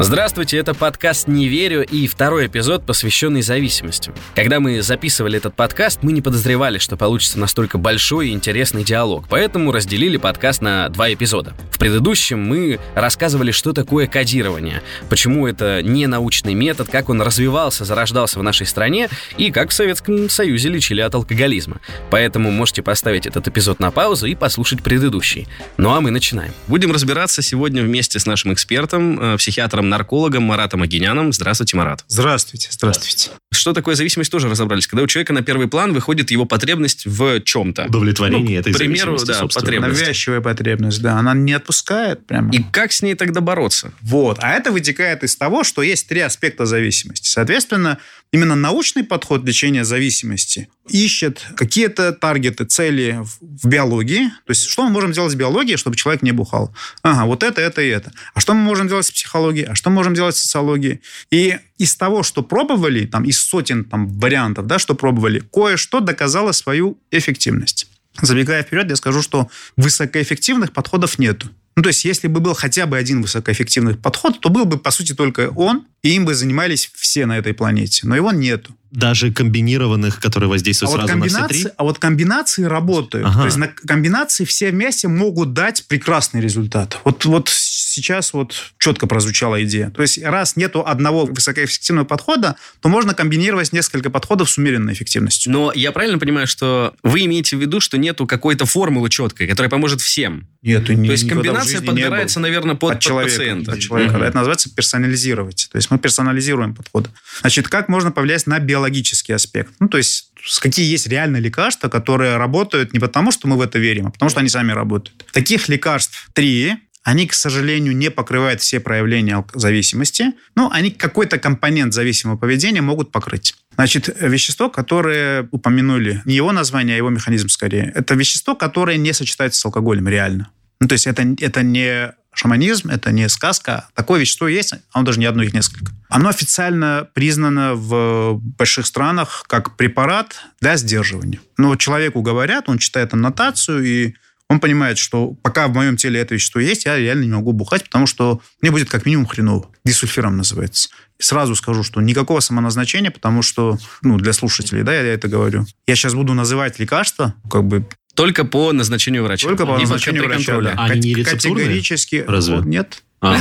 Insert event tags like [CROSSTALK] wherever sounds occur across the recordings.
Здравствуйте, это подкаст «Не верю» и второй эпизод, посвященный зависимости. Когда мы записывали этот подкаст, мы не подозревали, что получится настолько большой и интересный диалог, поэтому разделили подкаст на два эпизода. В предыдущем мы рассказывали, что такое кодирование, почему это не научный метод, как он развивался, зарождался в нашей стране и как в Советском Союзе лечили от алкоголизма. Поэтому можете поставить этот эпизод на паузу и послушать предыдущий. Ну а мы начинаем. Будем разбираться сегодня вместе с нашим экспертом, э, психиатром наркологом Маратом Агиняном. Здравствуйте, Марат. Здравствуйте, здравствуйте. Что такое зависимость, тоже разобрались. Когда у человека на первый план выходит его потребность в чем-то. Удовлетворение ну, этой к примеру, зависимости, да, потребность. Навязчивая потребность, да, она не отпускает прямо. И как с ней тогда бороться? Вот, а это вытекает из того, что есть три аспекта зависимости. Соответственно, именно научный подход лечения зависимости ищет какие-то таргеты, цели в, биологии. То есть, что мы можем делать с биологией, чтобы человек не бухал? Ага, вот это, это и это. А что мы можем делать с психологией? А что мы можем делать с социологией? И из того, что пробовали, там, из сотен там, вариантов, да, что пробовали, кое-что доказало свою эффективность. Забегая вперед, я скажу, что высокоэффективных подходов нету. Ну, то есть, если бы был хотя бы один высокоэффективный подход, то был бы, по сути, только он, и им бы занимались все на этой планете. Но его нету. Даже комбинированных, которые воздействуют А вот, сразу на все три? а вот комбинации работают. Ага. То есть на комбинации все вместе могут дать прекрасный результат. Вот, вот сейчас вот четко прозвучала идея. То есть раз нету одного высокоэффективного подхода, то можно комбинировать несколько подходов с умеренной эффективностью. Но я правильно понимаю, что вы имеете в виду, что нету какой-то формулы четкой, которая поможет всем? Нету, То есть комбинация подбирается, наверное, под, от под человека. пациента. от человека. Мгм. Это называется персонализировать. То есть мы персонализируем подходы. Значит, как можно повлиять на биологический аспект? Ну, то есть какие есть реальные лекарства, которые работают не потому, что мы в это верим, а потому что они сами работают. Таких лекарств три. Они, к сожалению, не покрывают все проявления зависимости, но они какой-то компонент зависимого поведения могут покрыть. Значит, вещество, которое упомянули, не его название, а его механизм скорее, это вещество, которое не сочетается с алкоголем реально. Ну, то есть это, это не шаманизм, это не сказка. Такое вещество есть, а оно даже не одно, их несколько. Оно официально признано в больших странах как препарат для сдерживания. Но человеку говорят, он читает аннотацию, и он понимает, что пока в моем теле это вещество есть, я реально не могу бухать, потому что мне будет как минимум хреново. Дисульфиром называется. Сразу скажу, что никакого самоназначения, потому что, ну, для слушателей, да, я это говорю. Я сейчас буду называть лекарства, как бы Только по назначению врача. только по назначению врача. да. А они не рецептурные? Категорически. Разве? Вот, нет. А,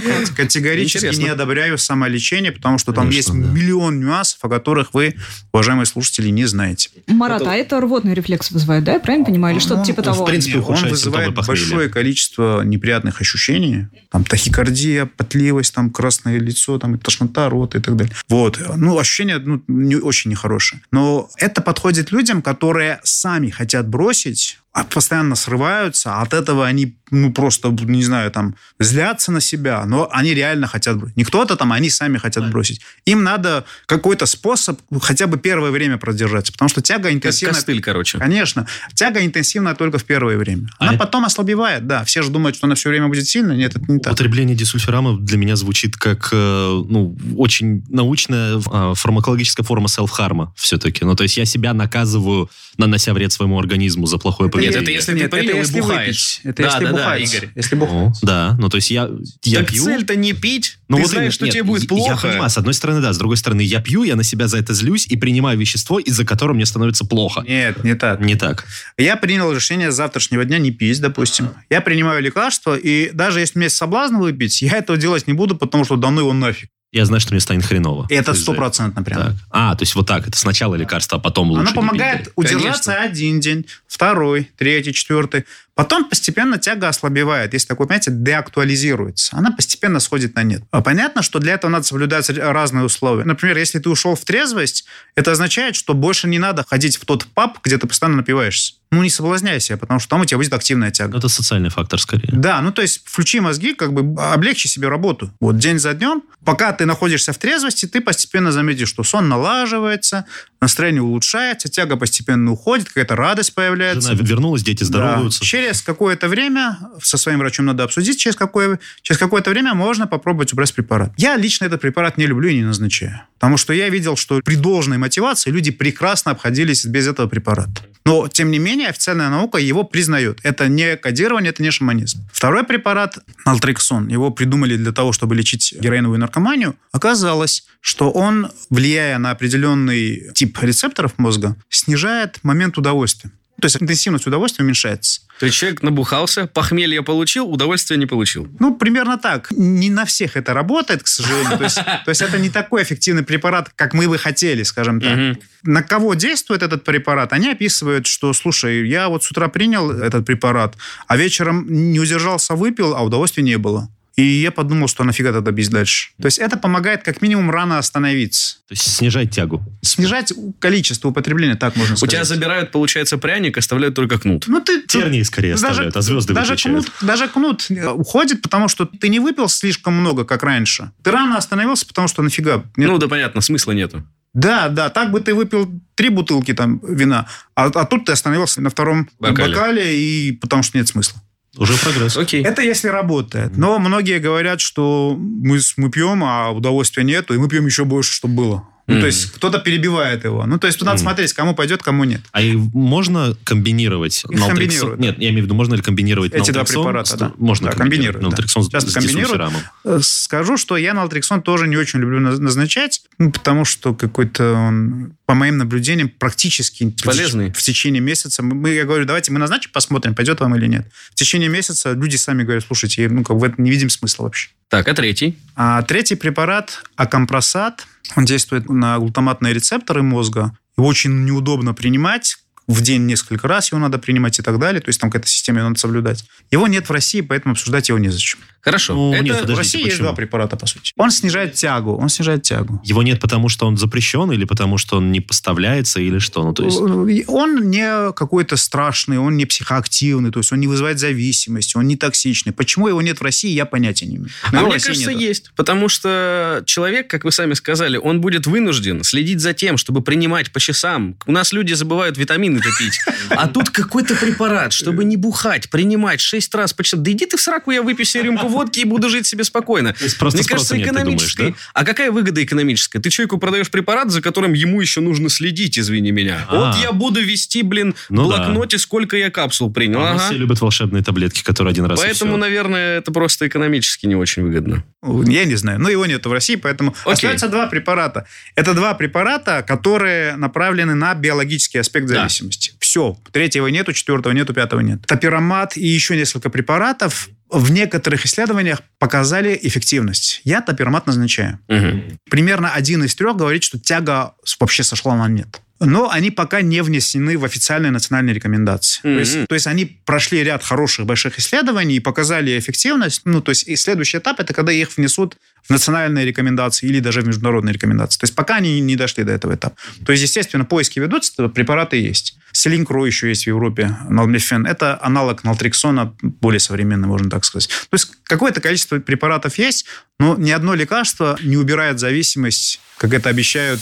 как. Категорически Интересно. не одобряю самолечение, потому что там Конечно, есть да. миллион нюансов, о которых вы, уважаемые слушатели, не знаете. Марат, а это рвотный рефлекс вызывает, да? Я правильно понимаю? Или что-то Ну, типа ну, в того? принципе, Он вызывает большое количество неприятных ощущений. Там тахикардия, потливость, там красное лицо, там и тошнота, рот и так далее. Вот. Ну, ощущения ну, не, очень нехорошие. Но это подходит людям, которые сами хотят бросить, постоянно срываются, а от этого они, ну, просто, не знаю, там, злятся на себя, но они реально хотят бросить. Не кто-то там, они сами хотят бросить. Им надо какой-то способ хотя бы первое время продержаться, потому что тяга Как интенсивная... костыль, короче. Конечно. Тяга интенсивная только в первое время. Она А потом ослабевает, да. Все же думают, что она все время будет сильной. Нет, это не так. Употребление дисульфирама для меня звучит как э, ну, очень научная э, фармакологическая форма селф-харма все-таки. Ну, то есть я себя наказываю, нанося вред своему организму за плохое Нет, это если ты Нет, принял это и если бухаешь. выпить. Это Да, если да, да, бухать. Игорь. Если бухать. Да, ну то есть я, я так пью... цель-то не пить. Ну, ты вот знаешь, что нет, тебе будет я- плохо. Я понимаю, с одной стороны, да, с другой стороны, я пью, я на себя за это злюсь и принимаю вещество, из-за которого мне становится плохо. Нет, не так. Не так. Я принял решение с завтрашнего дня не пить, допустим. Я принимаю лекарства, и даже если у меня есть соблазн выпить, я этого делать не буду, потому что давно его нафиг. Я знаю, что мне станет хреново. И это стопроцентно прям. Так. А, то есть вот так. Это сначала лекарство, а потом лучше Оно не помогает удержаться один день, второй, третий, четвертый. Потом постепенно тяга ослабевает. Есть такое понятие деактуализируется. Она постепенно сходит на нет. А понятно, что для этого надо соблюдать разные условия. Например, если ты ушел в трезвость, это означает, что больше не надо ходить в тот паб, где ты постоянно напиваешься. Ну, не соблазняй себя, потому что там у тебя будет активная тяга. Ну, Это социальный фактор скорее. Да, ну то есть включи мозги, как бы облегчи себе работу. Вот день за днем, пока ты находишься в трезвости, ты постепенно заметишь, что сон налаживается, настроение улучшается, тяга постепенно уходит, какая-то радость появляется. Жена вернулась, дети здороваются. Да. Через через какое-то время, со своим врачом надо обсудить, через, какое, через какое-то время можно попробовать убрать препарат. Я лично этот препарат не люблю и не назначаю. Потому что я видел, что при должной мотивации люди прекрасно обходились без этого препарата. Но, тем не менее, официальная наука его признает. Это не кодирование, это не шаманизм. Второй препарат, нaltrexон, его придумали для того, чтобы лечить героиновую наркоманию. Оказалось, что он, влияя на определенный тип рецепторов мозга, снижает момент удовольствия. То есть интенсивность удовольствия уменьшается. То есть человек набухался, похмелье получил, удовольствия не получил. Ну, примерно так. Не на всех это работает, к сожалению. То есть, [LAUGHS] то есть это не такой эффективный препарат, как мы бы хотели, скажем так. Мгм. На кого действует этот препарат? Они описывают, что, слушай, я вот с утра принял этот препарат, а вечером не удержался, выпил, а удовольствия не было. И я подумал, что нафига тогда бить дальше. То есть это помогает как минимум рано остановиться. То есть снижать тягу. Снижать количество употребления, так можно У сказать. тебя забирают, получается, пряник, оставляют только кнут. Ну, ты, Тернии скорее оставляют, а звезды даже выключают. кнут, даже кнут э, уходит, потому что ты не выпил слишком много, как раньше. Ты рано остановился, потому что нафига. Нет. Ну да, понятно, смысла нету. Да, да, так бы ты выпил три бутылки там вина, а, а тут ты остановился на втором Бокале. бокале, и потому что нет смысла. Уже прогресс. Окей. Это если работает. Но многие говорят, что мы, мы пьем, а удовольствия нету, и мы пьем еще больше, чтобы было. Ну, Мгм. то есть кто-то перебивает его. Ну, то есть тут надо Мгм. смотреть, кому пойдет, кому нет. А и можно комбинировать Их Naltrexone? комбинируют, да. Нет, я имею в виду, можно ли комбинировать Эти два препарата, с- да. Можно Да, комбинировать комбинируют, да. Часто с комбинируют. Э, Скажу, что я нaltrexон тоже не очень люблю наз- назначать, ну, потому что какой-то он, по моим наблюдениям, практически Полезный. в течение месяца. Мы, я говорю, давайте мы назначим, посмотрим, пойдет вам или нет. В течение месяца люди сами говорят, слушайте, ну, как в этом не видим смысла вообще. Так, а третий? А третий препарат, акомпросат, он действует на глутаматные рецепторы мозга. Его очень неудобно принимать. В день несколько раз его надо принимать и так далее. То есть там какая-то система, ее надо соблюдать. Его нет в России, поэтому обсуждать его незачем. Хорошо. Ну, это... нет, в подождите, России есть почему? два препарата, по сути. Он снижает тягу. Он снижает тягу. Его нет потому, что он запрещен, или потому, что он не поставляется, или что? Ну, то есть... Он не какой-то страшный, он не психоактивный, то есть он не вызывает зависимости, он не токсичный. Почему его нет в России, я понятия не имею. Но А его в мне России кажется, нету. есть. Потому что человек, как вы сами сказали, он будет вынужден следить за тем, чтобы принимать по часам. У нас люди забывают витамины пить. А тут какой-то препарат, чтобы не бухать, принимать шесть раз по часам. Да иди ты в сраку, я выпью себе рюмку водки и буду жить себе спокойно. Просто Мне кажется, нет, ты думаешь, да? А какая выгода экономическая? Ты человеку продаешь препарат, за которым ему еще нужно следить, извини меня. А. Вот я буду вести, блин, в Ну да. блокноте, сколько я капсул принял. А у нас Ага. все любят волшебные таблетки, которые один раз и Поэтому, наверное, это просто экономически не очень выгодно. Я не знаю. Но его нет в России, поэтому Окей. остается два препарата. Это два препарата, которые направлены на биологический аспект Да. зависимости. Все. Третьего нету, четвертого нету, пятого нет. Топиромат и еще несколько препаратов в некоторых исследованиях показали эффективность. Я топиромат назначаю. Мгм. Примерно один из трех говорит, что тяга вообще сошла на нет. Но они пока не внесены в официальные национальные рекомендации. То, есть, то есть они прошли ряд хороших больших исследований и показали эффективность. Ну, то есть и следующий этап это когда их внесут в национальные рекомендации или даже в международные рекомендации. То есть пока они не дошли до этого этапа. То есть, естественно, поиски ведутся, препараты есть. Селинкро еще есть в Европе, налмифен. Это аналог нaltrexона, более современный, можно так сказать. То есть какое-то количество препаратов есть, но ни одно лекарство не убирает зависимость, как это обещают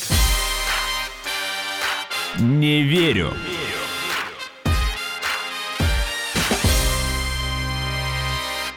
Не верю.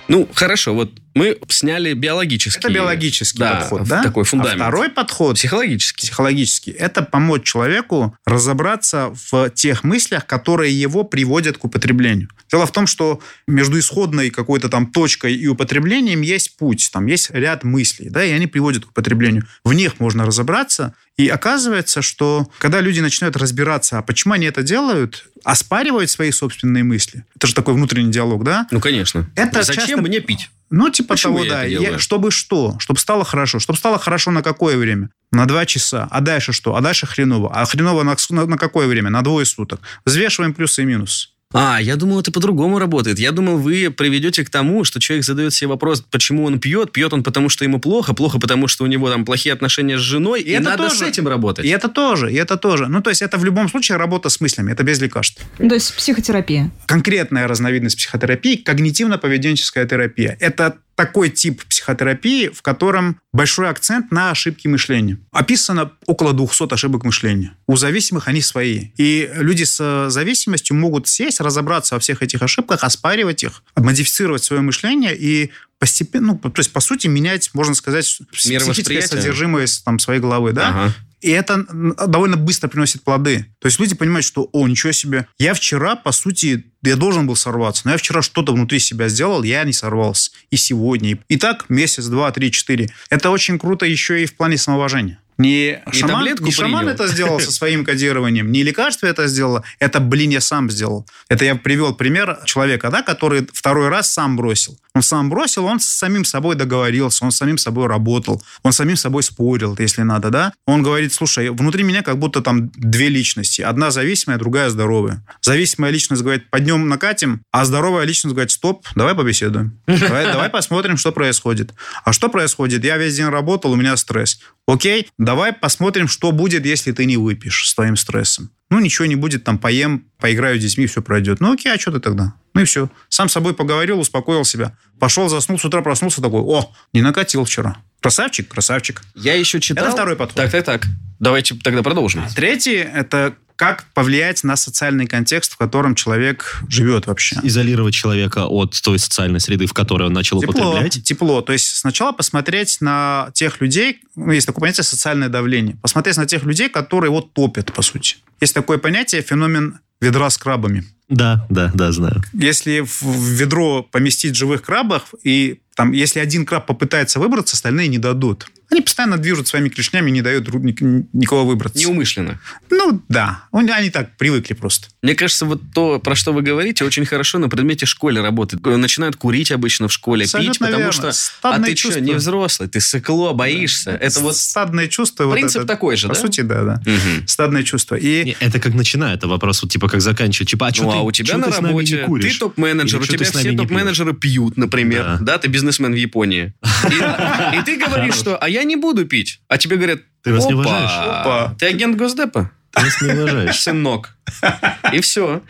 Ну, хорошо, вот мы сняли биологический. Это биологический да, подход, да? Такой фундамент. А второй подход, Психологический. психологический, это помочь человеку разобраться в тех мыслях, которые его приводят к употреблению. Дело в том, что между исходной какой-то там точкой и употреблением есть путь, там есть ряд мыслей, да, и они приводят к употреблению. В них можно разобраться, и оказывается, что когда люди начинают разбираться, а почему они это делают, оспаривают свои собственные мысли. Это же такой внутренний диалог, да? Ну, конечно. Это Зачем часто- мне пить? Ну, типа Почему того, да. Я- чтобы что? Чтобы стало хорошо. Чтобы стало хорошо на какое время? На два часа. А дальше что? А дальше хреново. А хреново на, на- на какое время? На двое суток. Взвешиваем плюсы и минусы. А, я думал, это по-другому работает. Я думал, вы приведете к тому, что человек задает себе вопрос, почему он пьет. Пьет он потому, что ему плохо, плохо потому, что у него там плохие отношения с женой, и, это надо тоже. с этим работать. И это тоже, и это тоже. Ну, то есть это в любом случае работа с мыслями. Это без лекарств. Ну, То есть психотерапия. Конкретная разновидность психотерапии – когнитивно-поведенческая терапия. Это такой тип психотерапии, в котором большой акцент на ошибки мышления. Описано около 200 ошибок мышления. У зависимых они свои. И люди с зависимостью могут сесть, разобраться во всех этих ошибках, оспаривать их, модифицировать свое мышление и постепенно, ну, то есть, по сути, менять, можно сказать, психическое содержимое там, своей головы, да? Ага. И это довольно быстро приносит плоды. То есть люди понимают, что, о, ничего себе, я вчера, по сути, я должен был сорваться, но я вчера что-то внутри себя сделал, я не сорвался. И сегодня. И так месяц, два, три, четыре. Это очень круто еще и в плане самоуважения. Не и шаман, не шаман это [LAUGHS] сделал со своим кодированием, не лекарство это сделало, это, блин, я сам сделал. Это я привел пример человека, да, который второй раз сам бросил. Он сам бросил, он с самим собой договорился, он с самим собой работал, он с самим собой спорил, если надо, да. Он говорит, слушай, внутри меня как будто там две личности. Одна зависимая, другая здоровая. Зависимая личность говорит, поднем накатим, а здоровая личность говорит, стоп, давай побеседуем. Давай, давай посмотрим, что происходит. А что происходит? Я весь день работал, у меня стресс. Окей, давай посмотрим, что будет, если ты не выпьешь с твоим стрессом. Ну, ничего не будет, там, поем, поиграю с детьми, все пройдет. Ну, окей, а что ты тогда? Ну и все. Сам с собой поговорил, успокоил себя. Пошел, заснул, с утра проснулся такой, о, не накатил вчера. Красавчик, красавчик. Я еще читал... Это второй подход. Так, так, так. Давайте тогда продолжим. Третий – это как повлиять на социальный контекст, в котором человек живет вообще. Изолировать человека от той социальной среды, в которой он начал тепло, употреблять? Тепло. То есть сначала посмотреть на тех людей, ну, есть такое понятие социальное давление, посмотреть на тех людей, которые вот топят, по сути. Есть такое понятие, феномен ведра с крабами. Да, да, да, знаю. Если в ведро поместить живых крабов, и там, если один краб попытается выбраться, остальные не дадут. Они постоянно движут своими клешнями, не дают никого выбраться. Неумышленно. Ну, да. Они так привыкли просто. Мне кажется, вот то, про что вы говорите, очень хорошо на предмете школе работает. Начинают курить обычно в школе, Абсолютно пить, потому верно. что... Стадное а ты чувство. что, не взрослый, ты сыкло, боишься. Да. Это вот... Стадное чувство. Принцип вот это, такой же, по да? сути, да, да. Мгм. Стадное чувство. И Не, Это как начинает, это вопрос, вот, типа, как заканчивать. Типа, а что Ну, ты, а у тебя чё на ты работе, ты топ-менеджер, у ты тебя все топ-менеджеры пьют, например. Да. Да. ты бизнесмен в Японии. И, и ты говоришь, что, а я не буду пить. А тебе говорят, Ты нас не уважаешь? Опа. ты агент Госдепа, Ты нас не уважаешь. [LAUGHS] сынок. И все.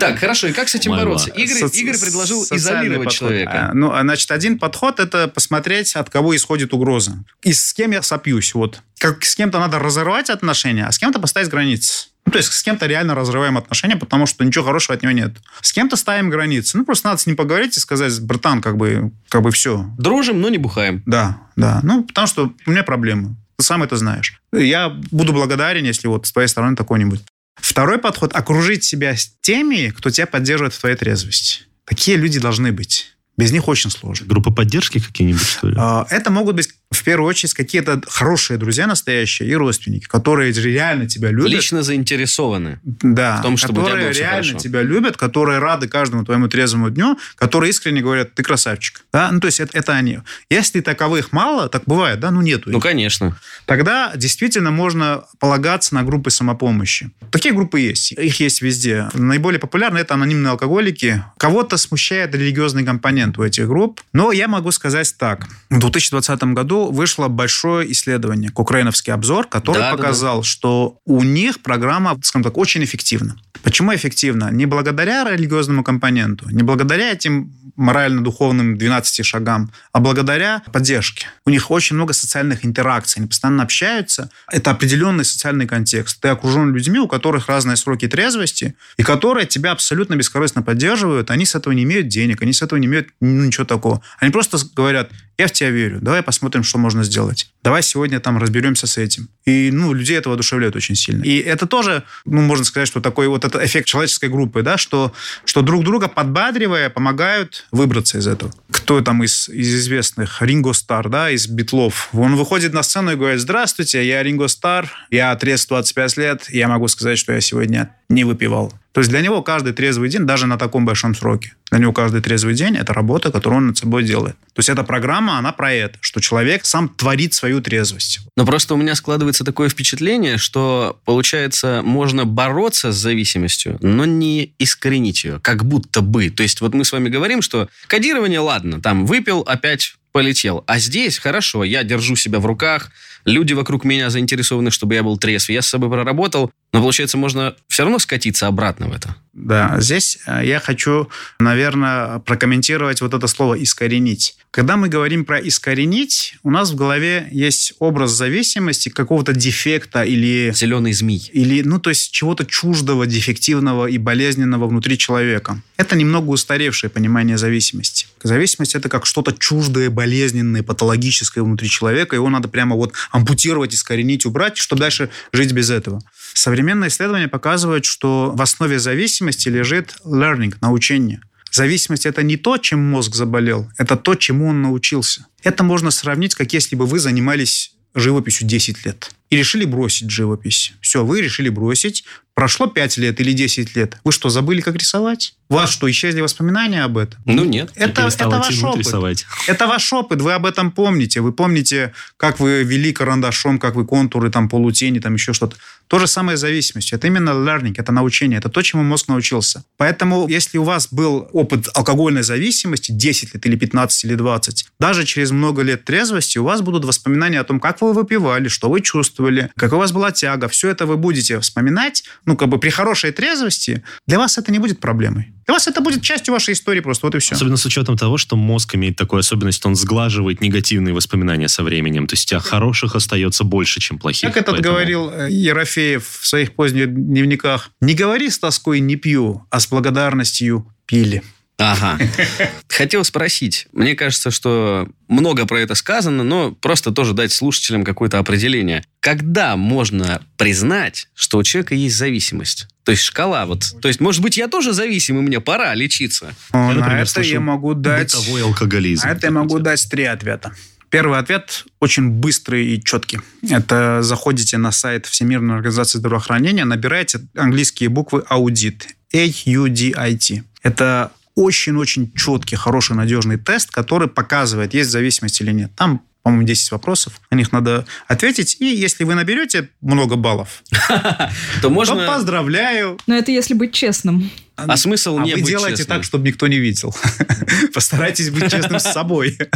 Так, хорошо, и как с этим Майва. бороться? Игорь, соци- Игорь предложил изолировать подход. человека. А, Ну, а, значит, один подход – это посмотреть, от кого исходит угроза. И с кем я сопьюсь. Вот. Как с кем-то надо разорвать отношения, а с кем-то поставить границы. Ну, то есть с кем-то реально разрываем отношения, потому что ничего хорошего от него нет. С кем-то ставим границы. Ну, просто надо с ним поговорить и сказать, братан, как бы, как бы все. Дружим, но не бухаем. Да, да. Ну, потому что у меня проблемы. Ты сам это знаешь. Я буду благодарен, если вот с твоей стороны такой не будет. Второй подход – окружить себя с теми, кто тебя поддерживает в твоей трезвости. Такие люди должны быть. Без них очень сложно. Группы поддержки какие-нибудь, что ли? А, Это могут быть в первую очередь какие-то хорошие друзья настоящие и родственники, которые реально тебя любят. Лично заинтересованы. Да, в том, чтобы у тебя которые было реально хорошо. тебя любят, которые рады каждому твоему трезвому дню, которые искренне говорят, ты красавчик. Да? Ну, то есть это, это они. Если таковых мало, так бывает, да, ну нету. Ну, их. конечно. Тогда действительно можно полагаться на группы самопомощи. Такие группы есть. Их есть везде. Наиболее популярны это анонимные алкоголики. Кого-то смущает религиозный компонент у этих групп. Но я могу сказать так. В 2020 году вышло большое исследование, Украиновский обзор, который Да, да, показал, что у них программа, скажем так, очень эффективна. Почему эффективно? Не благодаря религиозному компоненту, не благодаря этим морально-духовным 12 шагам, а благодаря поддержке. У них очень много социальных интеракций, они постоянно общаются. Это определенный социальный контекст. Ты окружен людьми, у которых разные сроки трезвости, и которые тебя абсолютно бескорыстно поддерживают. Они с этого не имеют денег, они с этого не имеют ну, ничего такого. Они просто говорят, я в тебя верю, давай посмотрим, что можно сделать. Давай сегодня там разберемся с этим. И, ну, людей это воодушевляет очень сильно. И это тоже, ну, можно сказать, что такой вот это эффект человеческой группы, да, что, что друг друга подбадривая, помогают выбраться из этого. Кто там из, из известных? Ринго Стар, да, из Битлов. Он выходит на сцену и говорит, здравствуйте, я Ринго Стар, я трезв 25 лет, я могу сказать, что я сегодня не выпивал. То есть для него каждый трезвый день, даже на таком большом сроке, для него каждый трезвый день – это работа, которую он над собой делает. То есть эта программа, она про это, что человек сам творит свою трезвость. Но просто у меня складывается такое впечатление, что, получается, можно бороться с зависимостью, но не искоренить ее, как будто бы. То есть вот мы с вами говорим, что кодирование, ладно, там выпил, опять полетел. А здесь хорошо, я держу себя в руках, люди вокруг меня заинтересованы, чтобы я был трезв, я с собой проработал, но, получается, можно все равно скатиться обратно в это. Да, здесь э, я хочу, наверное, прокомментировать вот это слово «искоренить». Когда мы говорим про «искоренить», у нас в голове есть образ зависимости, какого-то дефекта или... Зеленый змей. Или, ну, то есть чего-то чуждого, дефективного и болезненного внутри человека. Это немного устаревшее понимание зависимости. Зависимость – это как что-то чуждое, болезненное, патологическое внутри человека. Его надо прямо вот ампутировать, искоренить, убрать, чтобы дальше жить без этого. Современные исследования показывают, что в основе зависимости лежит learning, научение. Зависимость – это не то, чем мозг заболел, это то, чему он научился. Это можно сравнить, как если бы вы занимались живописью 10 лет и решили бросить живопись. Все, вы решили бросить, Прошло 5 лет или 10 лет. Вы что, забыли, как рисовать? У вас что, исчезли воспоминания об этом? Ну, нет. Это, это ваш опыт. Рисовать. Это ваш опыт. Вы об этом помните. Вы помните, как вы вели карандашом, как вы контуры, там, полутени, там, еще что-то. То же самое с зависимостью. Это именно learning, это научение. Это то, чему мозг научился. Поэтому, если у вас был опыт алкогольной зависимости 10 лет или 15 или 20, даже через много лет трезвости у вас будут воспоминания о том, как вы выпивали, что вы чувствовали, какая у вас была тяга. Все это вы будете вспоминать, ну, как бы при хорошей трезвости, для вас это не будет проблемой. Для вас это будет частью вашей истории просто, вот и все. Особенно с учетом того, что мозг имеет такую особенность, он сглаживает негативные воспоминания со временем. То есть у тебя хороших остается больше, чем плохих. Как этот Поэтому- говорил э, Ерофеев в своих поздних дневниках, не говори с тоской «не пью», а с благодарностью «пили». Ага. [LAUGHS] Хотел спросить. Мне кажется, что много про это сказано, но просто тоже дать слушателям какое-то определение. Когда можно признать, что у человека есть зависимость? То есть шкала вот. То есть, может быть, я тоже зависим, и мне пора лечиться. О, Я, на например, это слышал я могу дать... Бытовой алкоголизм. На это я могу дать три ответа. Первый ответ очень быстрый и четкий. Это заходите на сайт Всемирной организации здравоохранения, набираете английские буквы аудит. A-U-D-I-T. Это очень-очень четкий, хороший, надежный тест, который показывает, есть зависимость или нет. Там по-моему, 10 вопросов. На них надо ответить. И если вы наберете много баллов, [LAUGHS] То то можно... поздравляю. Но это если быть честным. А смысл А не вы быть делаете честным? так, чтобы никто не видел. [LAUGHS] Постарайтесь быть честным с собой. [LAUGHS]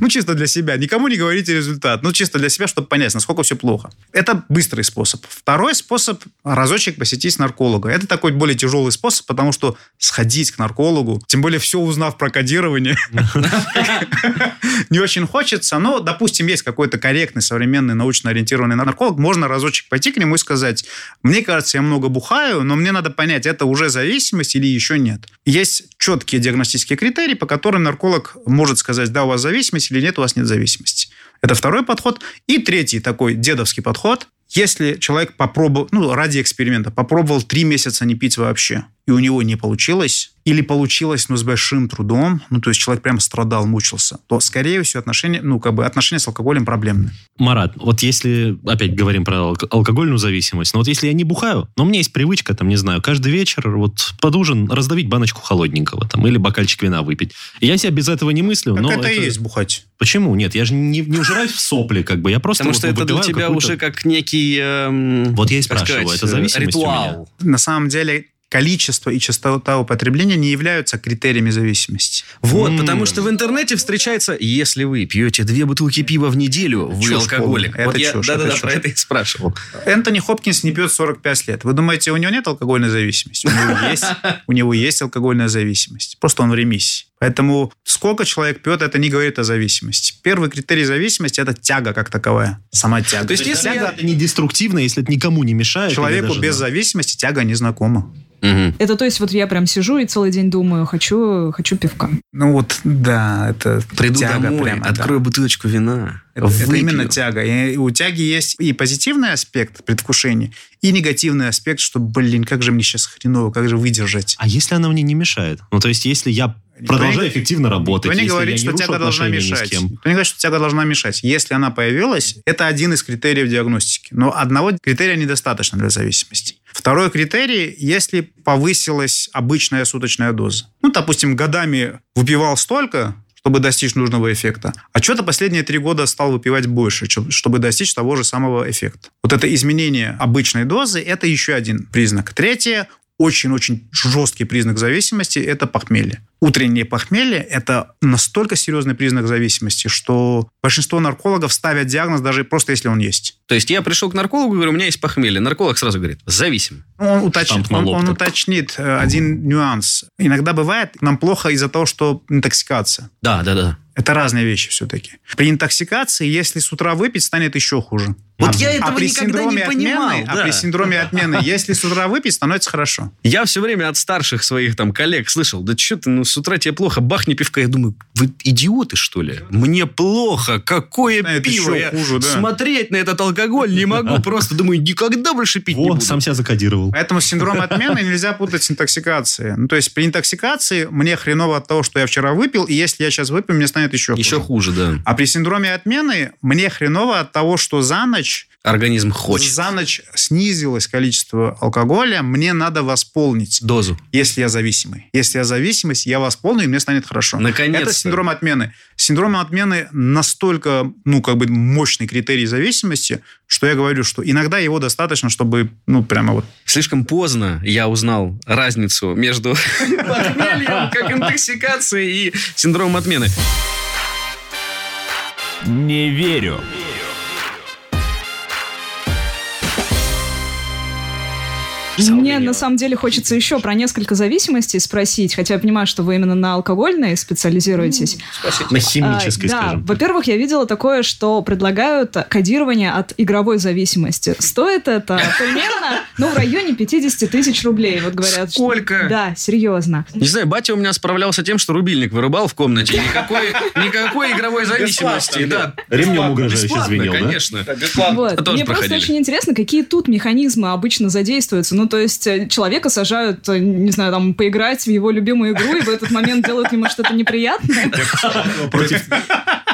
Ну, чисто для себя. Никому не говорите результат. Ну, чисто для себя, чтобы понять, насколько все плохо. Это быстрый способ. Второй способ – разочек посетить нарколога. Это такой более тяжелый способ, потому что сходить к наркологу, тем более все узнав про кодирование, [LAUGHS] не очень хочется. Но, допустим, есть какой-то корректный, современный, научно ориентированный нарколог, можно разочек пойти к нему и сказать, мне кажется, я много бухаю, но мне надо понять, это уже зависимость или еще нет. Есть четкие диагностические критерии, по которым нарколог может сказать, да, у вас зависимость или нет, у вас нет зависимости. Это второй подход. И третий такой дедовский подход. Если человек попробовал, ну, ради эксперимента, попробовал три месяца не пить вообще, и у него не получилось, или получилось, но с большим трудом, ну, то есть человек прямо страдал, мучился, то, скорее всего, отношения, ну, как бы отношения с алкоголем проблемные. Марат, вот если, опять говорим про алко- алкогольную зависимость, но вот если я не бухаю, но у меня есть привычка, там, не знаю, каждый вечер вот под ужин раздавить баночку холодненького там или бокальчик вина выпить. И я себя без этого не мыслю, Как но это, и есть бухать. Почему? Нет, я же не, не ужираюсь в сопли, как бы, я просто Потому вот что это для тебя какую-то- уже как некий... эм, Вот я и спрашиваю, сказать, это зависимость у меня? ритуал. На самом деле, количество и частота употребления не являются критериями зависимости. Вот, М. потому что в интернете встречается, если вы пьете две бутылки пива в неделю, вы Чушь алкоголик. полная. вот Это я, чушь, да-да-да, это про чушь. это и спрашивал. Энтони Хопкинс не пьет 45 лет. Вы думаете, у него нет алкогольной зависимости? У него есть, [LAUGHS] у него есть алкогольная зависимость. Просто он в ремиссии. Поэтому сколько человек пьет, это не говорит о зависимости. Первый критерий зависимости – это тяга как таковая. Сама тяга. То есть, если тяга, я- Это не деструктивно, если это никому не мешает. человеку даже, без да. зависимости тяга не знакома. Мгм. Это то есть вот я прям сижу и целый день думаю, хочу, хочу пивка. Ну вот, да, это Приду тяга домой, прямо, да. открою бутылочку вина. Это, это именно тяга. И у тяги есть и позитивный аспект предвкушения, и негативный аспект, что, блин, как же мне сейчас хреново, как же выдержать. А если она мне не мешает? Ну, то есть, если я продолжаю не- эффективно работать, Никто не говорит, что тяга должна мешать. Никто не говорит, что тяга должна мешать. Если она появилась, это один из критериев диагностики. Но одного критерия недостаточно для зависимости. Второй критерий, если повысилась обычная суточная доза. Ну, допустим, годами выпивал столько, чтобы достичь нужного эффекта. А что-то последние три года стал выпивать больше, чтобы достичь того же самого эффекта. Вот это изменение обычной дозы – это еще один признак. Третье – очень-очень жесткий признак зависимости – это похмелье. Утреннее похмелье – это настолько серьезный признак зависимости, что большинство наркологов ставят диагноз даже просто если он есть. То есть я пришел к наркологу и говорю, у меня есть похмелье. Нарколог сразу говорит, зависим. Он, уточнит, он, он уточнит один нюанс. Иногда бывает, нам плохо из-за того, что интоксикация. Да, да, да. Это разные вещи все-таки. При интоксикации, если с утра выпить, станет еще хуже. Вот а, я этого а при никогда синдроме не понимал, отмены, да. А при синдроме отмены, если с утра выпить, становится хорошо. Я все время от старших своих там коллег слышал, да что ты, ну с утра тебе плохо, бахни пивка. Я думаю, вы идиоты, что ли? Мне плохо, какое Это пиво? Я хуже, да. Смотреть на этот алкоголь не могу. [LAUGHS] Просто думаю, никогда больше пить не Во, буду. сам себя закодировал. Поэтому синдром отмены нельзя путать с интоксикацией. Ну, то есть при интоксикации мне хреново от того, что я вчера выпил, и если я сейчас выпью, мне станет еще хуже. Еще хуже, да. А при синдроме отмены мне хреново от того, что за ночь, Организм хочет. за ночь снизилось количество алкоголя, мне надо восполнить, Дозу. если я зависимый. Если я зависимость, я восполню, и мне станет хорошо. Наконец-то. Это синдром отмены. Синдром отмены настолько, ну, как бы мощный критерий зависимости, что я говорю, что иногда его достаточно, чтобы, ну, прямо вот Слишком поздно я узнал разницу между [LAUGHS] похмельем, как интоксикацией и синдромом отмены. Не верю. Мне на самом деле хочется еще про несколько зависимостей спросить, хотя я понимаю, что вы именно на алкогольные специализируетесь. На химической, А, да, скажем. во-первых, я видела такое, что предлагают кодирование от игровой зависимости. Стоит это [LAUGHS] примерно, ну, в районе 50 тысяч рублей, вот говорят. что- Сколько? Да, серьезно. Не знаю, батя у меня справлялся тем, что рубильник вырубал в комнате. Никакой, никакой игровой зависимости. Да, Ремнем угрожающе бесплатно, звенел, да? конечно. Вот. тоже Мне просто очень интересно, какие тут механизмы обычно задействуются. Ну, то есть э, человека сажают, э, не знаю, там, поиграть в его любимую игру, и в этот момент делают ему что-то неприятное. Против-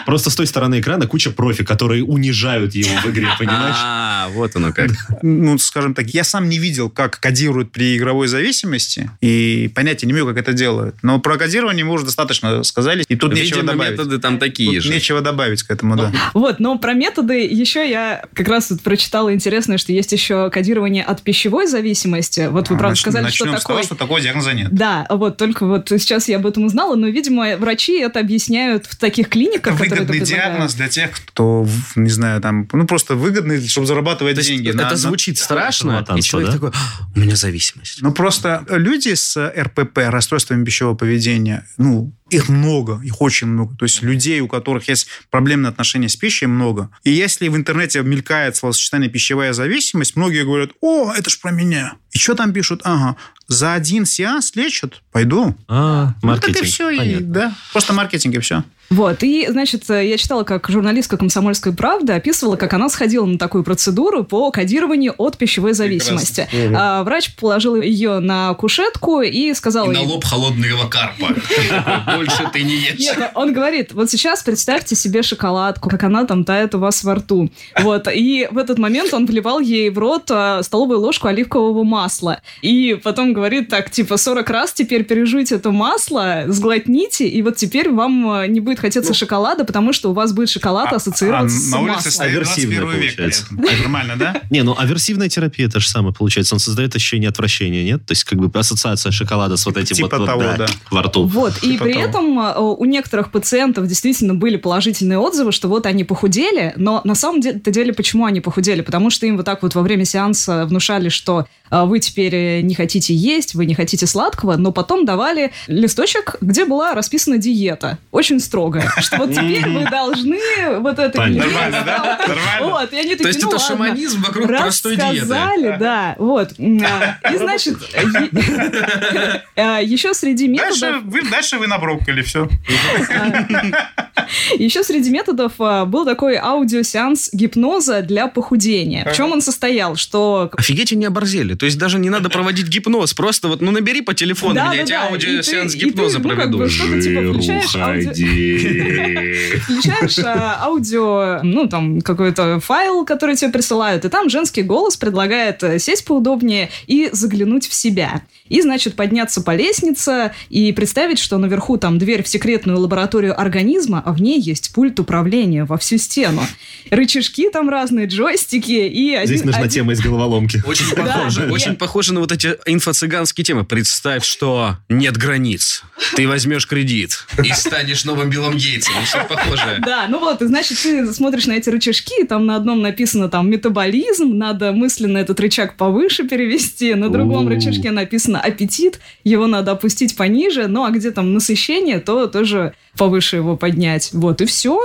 Просто с той стороны экрана куча профи, которые унижают его в игре, [LAUGHS] понимаешь? А, вот оно как. ну, скажем так, я сам не видел, как кодируют при игровой зависимости, и понятия не имею, как это делают. Но про кодирование мы уже достаточно сказали, и тут нечего добавить. методы там такие Тут же. нечего добавить к этому, да. Вот, но про методы еще я как раз вот прочитала интересное, что есть еще кодирование от пищевой зависимости. Вот вы, А, правда, сказали, что начнем с такое... того, что такого диагноза нет. Да, вот только вот сейчас я об этом узнала, но, видимо, врачи это объясняют в таких клиниках, которые это выгодный диагноз для тех, кто, не знаю, там, ну, просто выгодный, чтобы зарабатывать То деньги. это на- на- звучит страшно, и человек да? такой, «А, у меня зависимость. Ну, просто люди с РПП, расстройствами пищевого поведения, ну, их много, их очень много. То есть людей, у которых есть проблемные отношения с пищей, много. И если в интернете мелькает словосочетание «пищевая зависимость», многие говорят, о, это ж про меня. И что там пишут? Ага, за один сеанс лечат? Пойду. А, Ну, маркетинг. так и все, и, да. Просто маркетинг и все. Вот, и, значит, я читала, как журналистка «Комсомольской правды» описывала, как она сходила на такую процедуру по кодированию от пищевой зависимости. А, врач положил ее на кушетку и сказал... ей- холодного карпа. [LAUGHS] Больше ты не ешь. Нет, он говорит, вот сейчас представьте себе шоколадку, как она там тает у вас во рту. Вот, и в этот момент он вливал ей в рот а, столовую ложку оливкового масла. И потом говорит так, типа, 40 раз теперь пережуйте это масло, сглотните, и вот теперь вам а, не будет хотеться шоколада, потому что у вас будет шоколад ассоциироваться а с на улице маслом. стоит Аверсивная 21 век. при получается. Нормально, да? [LAUGHS] Не, ну аверсивная терапия это же самое получается. Он создает ощущение отвращения, нет? То есть как бы ассоциация шоколада с вот этим Типа вот, вот, того, да. во рту. Вот, и Типа при того. этом э, у некоторых пациентов действительно были положительные отзывы, что вот они похудели, но на самом де- деле почему они похудели? Потому что им вот так вот во время сеанса внушали, что вы теперь э, не хотите есть, вы не хотите сладкого, но потом давали листочек, где была расписана диета, очень строгая, [LAUGHS] что вот теперь вы должны вот это Понятно. есть. Нормально, да? Нормально. То есть ну это шаманизм вокруг простой диеты. Рассказали, да, вот. А, И, значит, е- [LAUGHS] э, еще среди методов... Дальше вы, дальше вы на брокколи, все. [LAUGHS] Еще среди методов а, был такой аудиосеанс гипноза для похудения. В чем он состоял? Что Офигеть, они оборзели. То То не надо проводить гипноз. Просто вот, ну, набери по телефону, Да, эти да. аудиосеанс И ты- и ты, гипноза ну, как проведу. бы, что-то типа включаешь аудио... [LAUGHS] Включаешь а, аудио, ну, там, какой-то файл, который тебе присылают, и там женский голос предлагает э, сесть поудобнее и заглянуть в себя. И, значит, подняться по лестнице и представить, что наверху там дверь в секретную лабораторию организма, а в ней есть пульт управления во всю стену. Рычажки там разные, джойстики и один... Здесь нужна один- тема из головоломки. Очень [LAUGHS] похоже, очень похоже на вот эти инфо-цыганские темы. Представь, что нет границ. Ты возьмешь кредит и станешь новым Биллом Гейтсом. Все похоже. Да, ну вот, и значит, ты смотришь на эти рычажки, там на одном написано там метаболизм, надо мысленно этот рычаг повыше перевести, на другом рычажке написано аппетит, его надо опустить пониже, ну а где там насыщение, то тоже повыше его поднять. Вот, и все,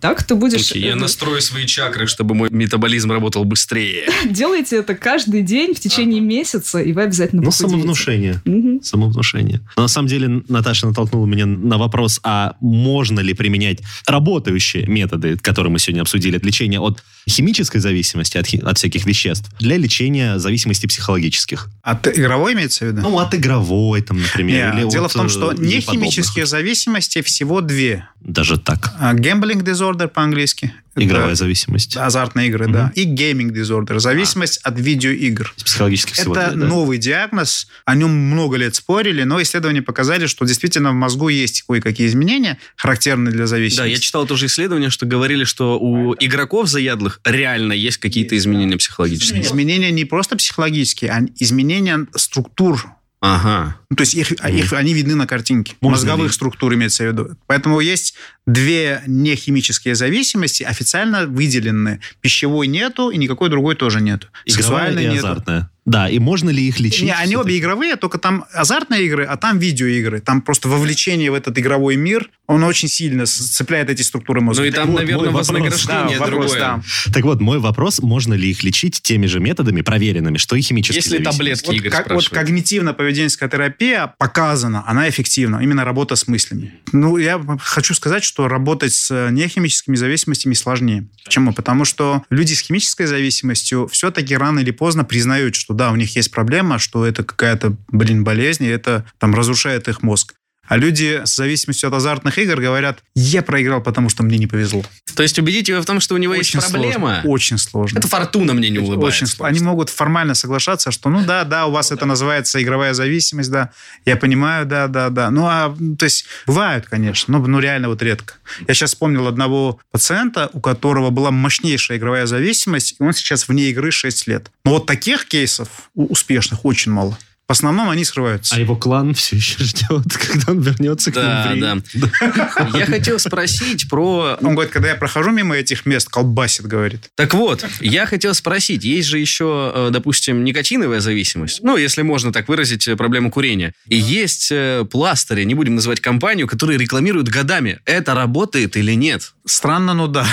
так ты будешь... Слушайте, я э, настрою свои чакры, чтобы мой метаболизм работал быстрее. [LAUGHS] Делайте это каждый день в течение месяца, и вы обязательно Ну, самовнушение. Самовнушение. Но на самом деле Наташа натолкнула меня на вопрос, а можно ли применять работающие методы, которые мы сегодня обсудили, от лечения от химической зависимости, от, от всяких веществ, для лечения зависимостей психологических. А ты игровой имеется в виду? Ну, от игровой, там, например. Не, или дело от, в том, что э, не ей подобных. химические зависимости всего две. Даже так. А, Gambling disorder по-английски. Это Игровая зависимость. Азартные игры, Мгм. да. И disorder. Зависимость от видеоигр. Психологических Это две, да? новый диагноз, о нем много лет спорили, но исследования показали, что действительно в мозгу есть кое-какие изменения, характерные для зависимости. Да, я читал тоже исследование, что говорили, что у игроков заядлых реально есть какие-то изменения психологические. Изменения не просто психологические, а изменения структур. Ага. Ну, то есть их, а их- они видны на картинке. Можно Мозговых ли? структур имеется в виду. Поэтому есть две нехимические зависимости, официально выделенные. Пищевой нету, и никакой другой тоже нету. Игровая Сексуальной и нету. азартная. Да, и можно ли их лечить? Не, они обе игровые, только там азартные игры, а там видеоигры. Там просто вовлечение в этот игровой мир, он очень сильно цепляет эти структуры мозга. Ну и там, вот наверное, вопрос. Да, вознаграждение вопрос, другое. да. Так вот, мой вопрос, можно ли их лечить теми же методами, проверенными, что и химические Есть ли зависимости? таблетки, Вот, Игорь как- вот когнитивно-поведенческая терапия показана, она эффективна, именно работа с мыслями. Ну, я хочу сказать, что работать с нехимическими зависимостями сложнее. Почему? Потому что люди с химической зависимостью все-таки рано или поздно признают, что да, у них есть проблема, что это какая-то, блин, болезнь, и это там разрушает их мозг. А люди с зависимостью от азартных игр говорят, я проиграл, потому что мне не повезло. То есть убедить его в том, что у него есть Очень проблема. сложно. Очень сложно. Это фортуна мне не улыбается. Очень сл- Они могут формально соглашаться, что ну да, да, у вас это называется игровая зависимость, да, я понимаю, да, да, да. Ну, а, то есть, бывают, конечно, но ну, реально вот редко. Я сейчас вспомнил одного пациента, у которого была мощнейшая игровая зависимость, и он сейчас вне игры 6 лет. Но вот таких кейсов успешных очень мало. В основном они срываются. А его клан [LAUGHS] все еще ждет, когда он вернется к Да, ринг. [LAUGHS] да. Я хотел спросить про... Он говорит, когда я прохожу мимо этих мест, колбасит, говорит. Так вот, я хотел спросить, есть же еще, э, допустим, никотиновая зависимость, ну, если можно так выразить, э, проблему курения. И есть э, пластыри, не будем называть компанию, которые рекламируют годами. Это работает или нет? Странно, но да.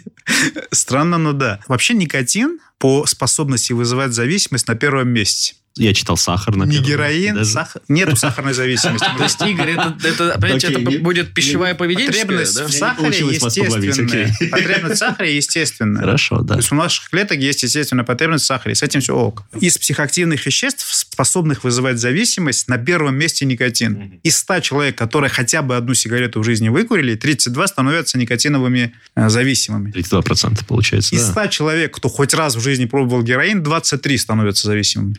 [LAUGHS] Странно, но да. Вообще никотин по способности вызывать зависимость на первом месте. Я читал сахар на Не героин, Даже- сахар. Нету сахарной зависимости. То есть, Игорь, это, это, понимаете, Окей, это не- будет пищевая поведенческая, Потребность да? в сахаре естественная. окей. [LAUGHS] Потребность в сахаре естественная. Хорошо, да. То есть у наших клеток есть естественная потребность в сахаре. С этим все ок. Из психоактивных веществ, способных вызывать зависимость, на первом месте никотин. Из 100 человек, которые хотя бы одну сигарету в жизни выкурили, 32 становятся никотиновыми э, зависимыми. 32% получается, Из да. 100 человек, кто хоть раз в жизни пробовал героин, 23 становятся зависимыми.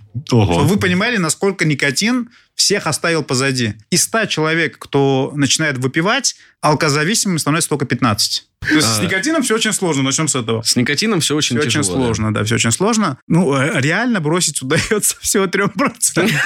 Ого. Чтобы вы понимали, насколько никотин всех оставил позади. Из 100 человек, кто начинает выпивать, алкозависимым становится только 15. То есть с А. никотином все очень сложно. Начнем с этого. С никотином все очень Все тяжело. очень да. сложно, да, все очень сложно. Ну, э, реально бросить удается [LAUGHS] всего 3%. [LAUGHS]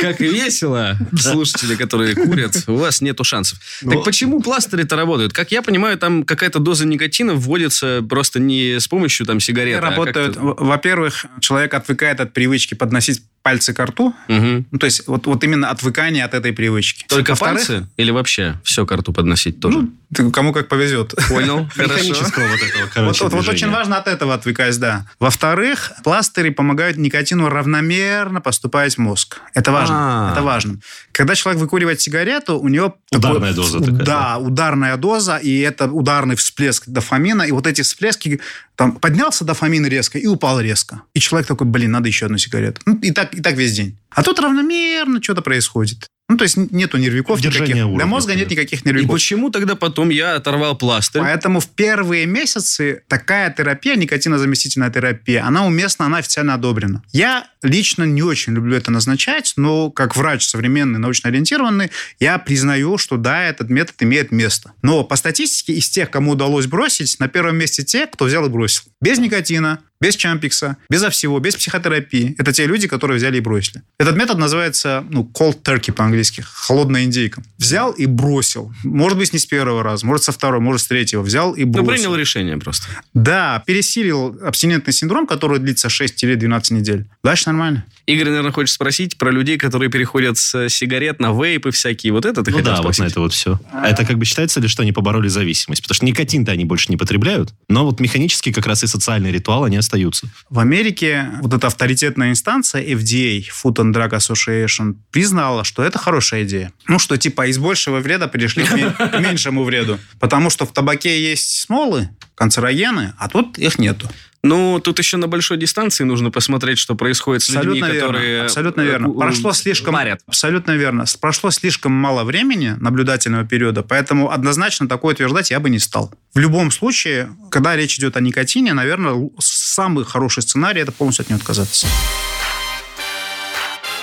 Как и весело, слушатели, которые курят, у вас нету шансов. Ну, Так почему пластыри-то работают? Как я понимаю, там какая-то доза никотина вводится просто не с помощью там сигарет, а Работают, во-первых, человек отвыкает от привычки подносить пальцы к рту. Мгм. Ну, то есть вот, вот именно отвыкание от этой привычки. Только пальцы или вообще все к рту подносить тоже? ну, кому как повезет. Понял, [LAUGHS] хорошо. Механического вот этого, Вот, короче, вот- вот движения. очень важно от этого отвлекать, да. Во-вторых, пластыри помогают никотину равномерно поступать в мозг. Это важно. А. Это важно. Когда человек выкуривает сигарету, у него... Ударная доза такая, Да, ударная доза, и это ударный всплеск дофамина, и вот эти всплески, там, поднялся дофамин резко и упал резко. И человек такой, блин, надо еще одну сигарету. Ну, и так, и так весь день. А тут равномерно что-то происходит. Ну, то есть нету нервиков Держание никаких. уровня, Для мозга нет никаких И нервиков. почему тогда потом я оторвал пластырь? Поэтому в первые месяцы такая терапия, никотинозаместительная терапия, она уместна, она официально одобрена. Я лично не очень люблю это назначать, но как врач современный, научно ориентированный, я признаю, что да, этот метод имеет место. Но по статистике из тех, кому удалось бросить, на первом месте те, кто взял и бросил. Без никотина, без чампикса, безо всего, без психотерапии. Это те люди, которые взяли и бросили. Этот метод называется ну, cold turkey по-английски, холодная индейка. Взял и бросил. Может быть, не с первого раза, может, со второго, может, с третьего. Взял и Ну, бросил. принял решение просто. Да, пересилил абстинентный синдром, который длится 6-12 недель. Дальше нормально. Игорь, наверное, хочет спросить про людей, которые переходят с сигарет на вейпы всякие. Вот это ты Ну хотел да, вот спросить? на это вот все. А это как бы считается ли, что они побороли зависимость? Потому что никотин-то они больше не потребляют, но вот механически как раз и социальный ритуал они остаются. В Америке вот эта авторитетная инстанция FDA, Food and Drug Association, признала, что это хорошая идея. Ну, что типа из большего вреда перешли к, ме- к меньшему вреду. Потому что в табаке есть смолы, канцерогены, а тут их нету. Ну, тут еще на большой дистанции нужно посмотреть, что происходит с людьми, Абсолютно верно. которые... Абсолютно э, верно. Прошло слишком... Варят. Абсолютно верно. Прошло слишком мало времени наблюдательного периода, поэтому однозначно такое утверждать я бы не стал. В любом случае, когда речь идет о никотине, наверное, самый хороший сценарий – это полностью от него отказаться.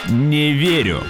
Не верю.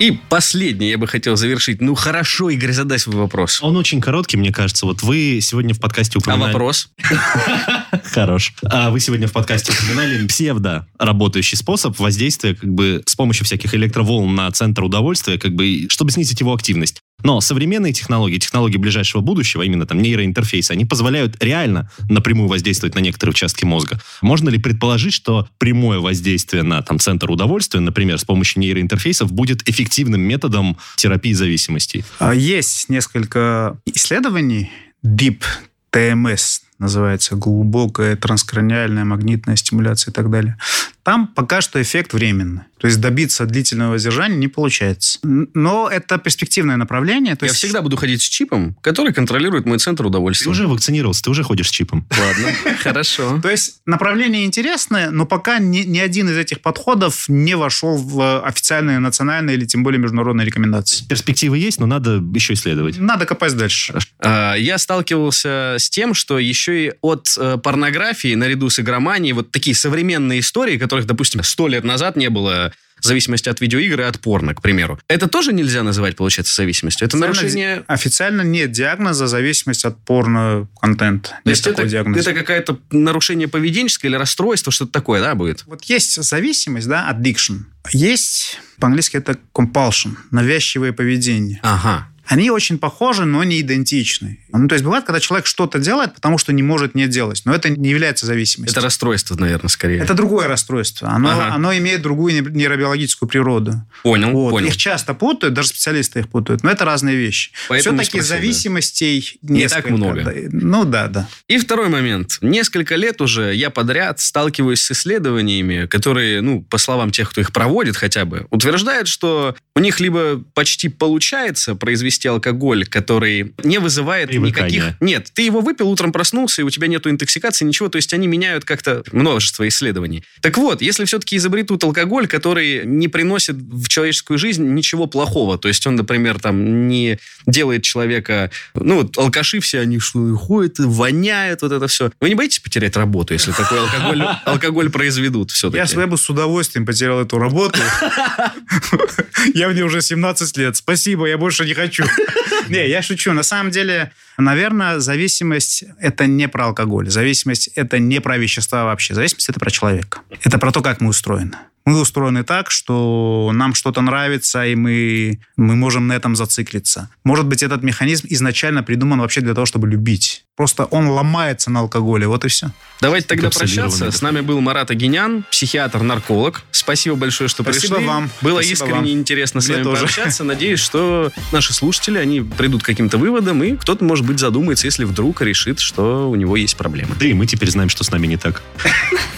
И последнее я бы хотел завершить. Ну, хорошо, Игорь, задай свой вопрос. Он очень короткий, мне кажется. Вот вы сегодня в подкасте А упоминали... вопрос? [LAUGHS] [LAUGHS] Хорош. А вы сегодня в подкасте упоминали псевдо работающий способ воздействия как бы с помощью всяких электроволн на центр удовольствия, как бы, чтобы снизить его активность. Но современные технологии, технологии ближайшего будущего, именно там нейроинтерфейсы, они позволяют реально напрямую воздействовать на некоторые участки мозга. Можно ли предположить, что прямое воздействие на там, центр удовольствия, например, с помощью нейроинтерфейсов, будет эффективным методом терапии зависимостей? А, Есть несколько исследований, DEEP, ТМС называется, глубокая транскраниальная магнитная стимуляция и так далее. Там пока что эффект временный. То есть добиться длительного воздержания не получается. Но это перспективное направление. То Я есть всегда буду ходить с чипом, который контролирует мой центр Ты удовольствия. уже вакцинировался, ты уже ходишь с чипом. Ладно, [LAUGHS] хорошо. То есть направление интересное, но пока ни, ни один из этих подходов не вошел в официальные национальные или тем более международные рекомендации. Перспективы есть, но надо еще исследовать. Надо копать дальше. А, Я сталкивался с тем, что еще и от э, порнографии, наряду с игроманией, вот такие современные истории, которых, допустим, сто лет назад не было в зависимости от видеоигры и от порно, к примеру. Это тоже нельзя называть, получается, зависимостью? Это Официально нарушение... Официально нет диагноза зависимость от порно-контента. То есть это, такого диагноза. это какое-то нарушение поведенческое или расстройство, что-то такое, да, будет? Вот есть зависимость, да, addiction. Есть, по-английски это compulsion, навязчивое поведение. Ага. Они очень похожи, но не идентичны. Ну, то есть бывает, когда человек что-то делает, потому что не может не делать. Но это не является зависимостью. Это расстройство, наверное, скорее. Это другое расстройство. Оно, Ага. оно имеет другую нейро- нейробиологическую природу. Понял, Вот. понял. Их часто путают, даже специалисты их путают, но это разные вещи. Все-таки спросил, да. зависимостей Не так много. Ну да, да. И второй момент. Несколько лет уже я подряд сталкиваюсь с исследованиями, которые, ну, по словам тех, кто их проводит хотя бы, утверждают, что у них либо почти получается произвести алкоголь, который не вызывает Привыкание. никаких... Нет, ты его выпил, утром проснулся, и у тебя нету интоксикации, ничего. То есть они меняют как-то множество исследований. Так вот, если все-таки изобретут алкоголь, который не приносит в человеческую жизнь ничего плохого, то есть он, например, там не делает человека... Ну, вот алкаши все, они что, ходят, воняют, вот это все. Вы не боитесь потерять работу, если такой алкоголь, [LAUGHS] алкоголь произведут все-таки? Я, с- я бы с удовольствием потерял эту работу. [LAUGHS] Я в ней уже 17 лет. Спасибо, я больше не хочу. [LAUGHS] Не, я шучу. На самом деле, наверное, зависимость – это не про алкоголь. Зависимость – это не про вещества вообще. Зависимость – это про человека. Это про то, как мы устроены. Мы устроены так, что нам что-то нравится, и мы, мы можем на этом зациклиться. Может быть, этот механизм изначально придуман вообще для того, чтобы любить. Просто он ломается на алкоголе, вот и все. Давайте тогда прощаться. С нами был Марат Агинян, психиатр-нарколог. Спасибо большое, что Спасибо пришли. вам. Было Спасибо искренне вам. интересно с Мне вами тоже. пообщаться. [LAUGHS] Надеюсь, что наши слушатели, они придут к каким-то выводам, и кто-то, может быть, задумается, если вдруг решит, что у него есть проблемы. Да и мы теперь знаем, что с нами не так.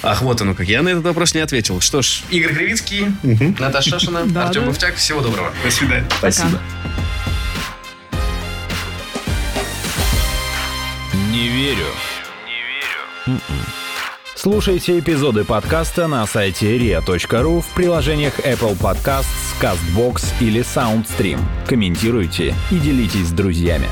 Ах, вот оно как. Я на этот вопрос не ответил. Что ж, Игорь Кривицкий, Наташа Шашина, [LAUGHS] Да, Артем да. Буфтяк. Всего доброго. До свидания. Пока. Не верю. Не верю. Слушайте эпизоды подкаста на сайте ria.ru в приложениях Apple Podcasts, CastBox или SoundStream. Комментируйте и делитесь с друзьями.